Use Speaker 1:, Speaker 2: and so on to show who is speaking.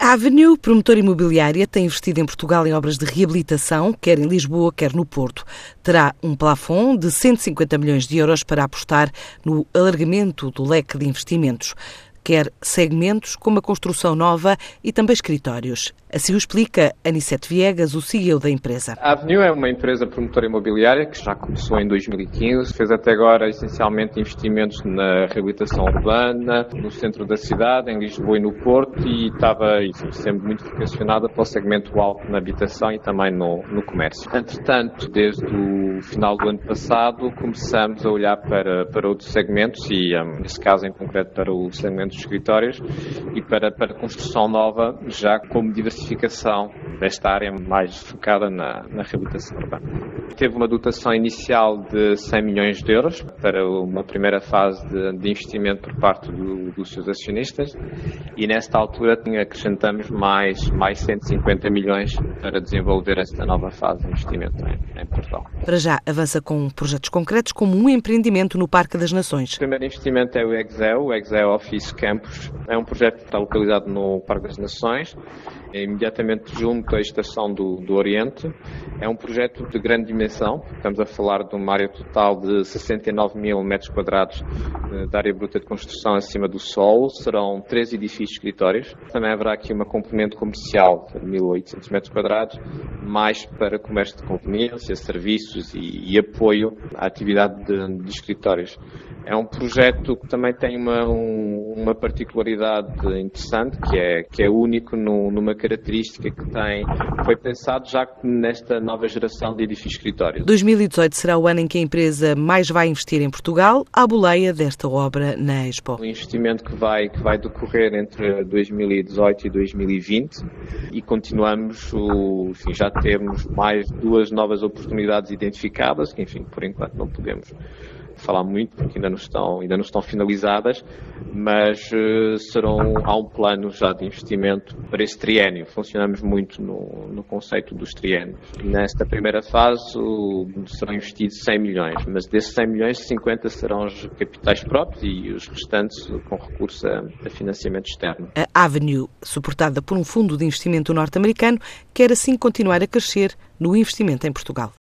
Speaker 1: A Avenue, promotora imobiliária, tem investido em Portugal em obras de reabilitação, quer em Lisboa, quer no Porto. Terá um plafond de 150 milhões de euros para apostar no alargamento do leque de investimentos quer segmentos como a construção nova e também escritórios. Assim o explica Anicete Viegas, o CEO da empresa.
Speaker 2: A Avenue é uma empresa promotora imobiliária que já começou em 2015, fez até agora essencialmente investimentos na reabilitação urbana, no centro da cidade, em Lisboa e no Porto, e estava sempre muito vocacionada para o segmento alto na habitação e também no, no comércio. Entretanto, desde o final do ano passado, começamos a olhar para, para outros segmentos e, um, nesse caso em concreto, para o segmento dos escritórios e para, para construção nova, já como diversificação desta área mais focada na, na reabilitação urbana. Teve uma dotação inicial de 100 milhões de euros para uma primeira fase de, de investimento por parte do, dos seus acionistas e nesta altura acrescentamos mais, mais 150 milhões para desenvolver esta nova fase de investimento em, em Portugal.
Speaker 1: Para já avança com projetos concretos como um empreendimento no Parque das Nações.
Speaker 2: O primeiro investimento é o Exeo, o Exeo Office Campus. É um projeto que está localizado no Parque das Nações imediatamente junto à Estação do, do Oriente. É um projeto de grande dimensão, estamos a falar de uma área total de 69 mil metros quadrados eh, de área bruta de construção acima do solo, serão três edifícios escritórios. Também haverá aqui uma componente comercial de 1.800 metros quadrados, mais para comércio de conveniência, serviços e, e apoio à atividade de, de escritórios. É um projeto que também tem uma, um, uma particularidade interessante, que é, que é único no, numa característica que tem, foi pensado já nesta nova geração de edifícios escritórios.
Speaker 1: 2018 será o ano em que a empresa mais vai investir em Portugal, à boleia desta obra na Expo.
Speaker 2: Um investimento que vai, que vai decorrer entre 2018 e 2020 e continuamos, o, enfim, já temos mais duas novas oportunidades identificadas, que enfim, por enquanto não podemos falar muito porque ainda não estão, ainda não estão finalizadas, mas uh, serão, há um plano já de investimento para esse triênio. Funcionamos muito no, no conceito dos triênios. Nesta primeira fase uh, serão investidos 100 milhões, mas desses 100 milhões, 50 serão os capitais próprios e os restantes com recurso a, a financiamento externo.
Speaker 1: A Avenue, suportada por um fundo de investimento norte-americano, quer assim continuar a crescer no investimento em Portugal.